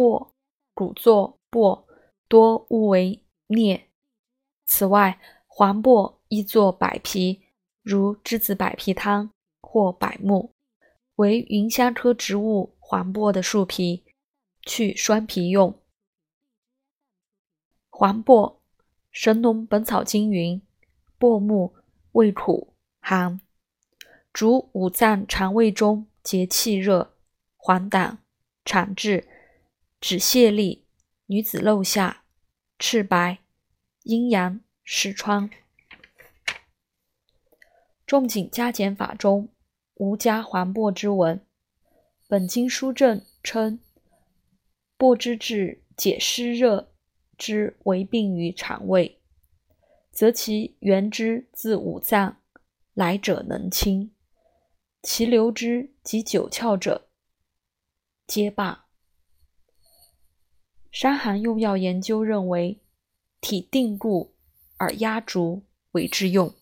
薄，古作薄，多误为啮。此外，黄柏亦作百皮，如栀子百皮汤或百木，为芸香科植物黄柏的树皮，去栓皮用。黄柏，《神农本草经》云：“柏木，味苦寒，主五脏肠胃中结气热、黄疸、产滞、止泻痢、女子漏下、赤白、阴阳、湿疮。”仲景加减法中无加黄柏之文。本经书证称，柏之治解湿热。之为病于肠胃，则其源之自五脏，来者能清；其流之及九窍者，皆罢。《伤寒用药研究》认为，体定固而压竹为之用。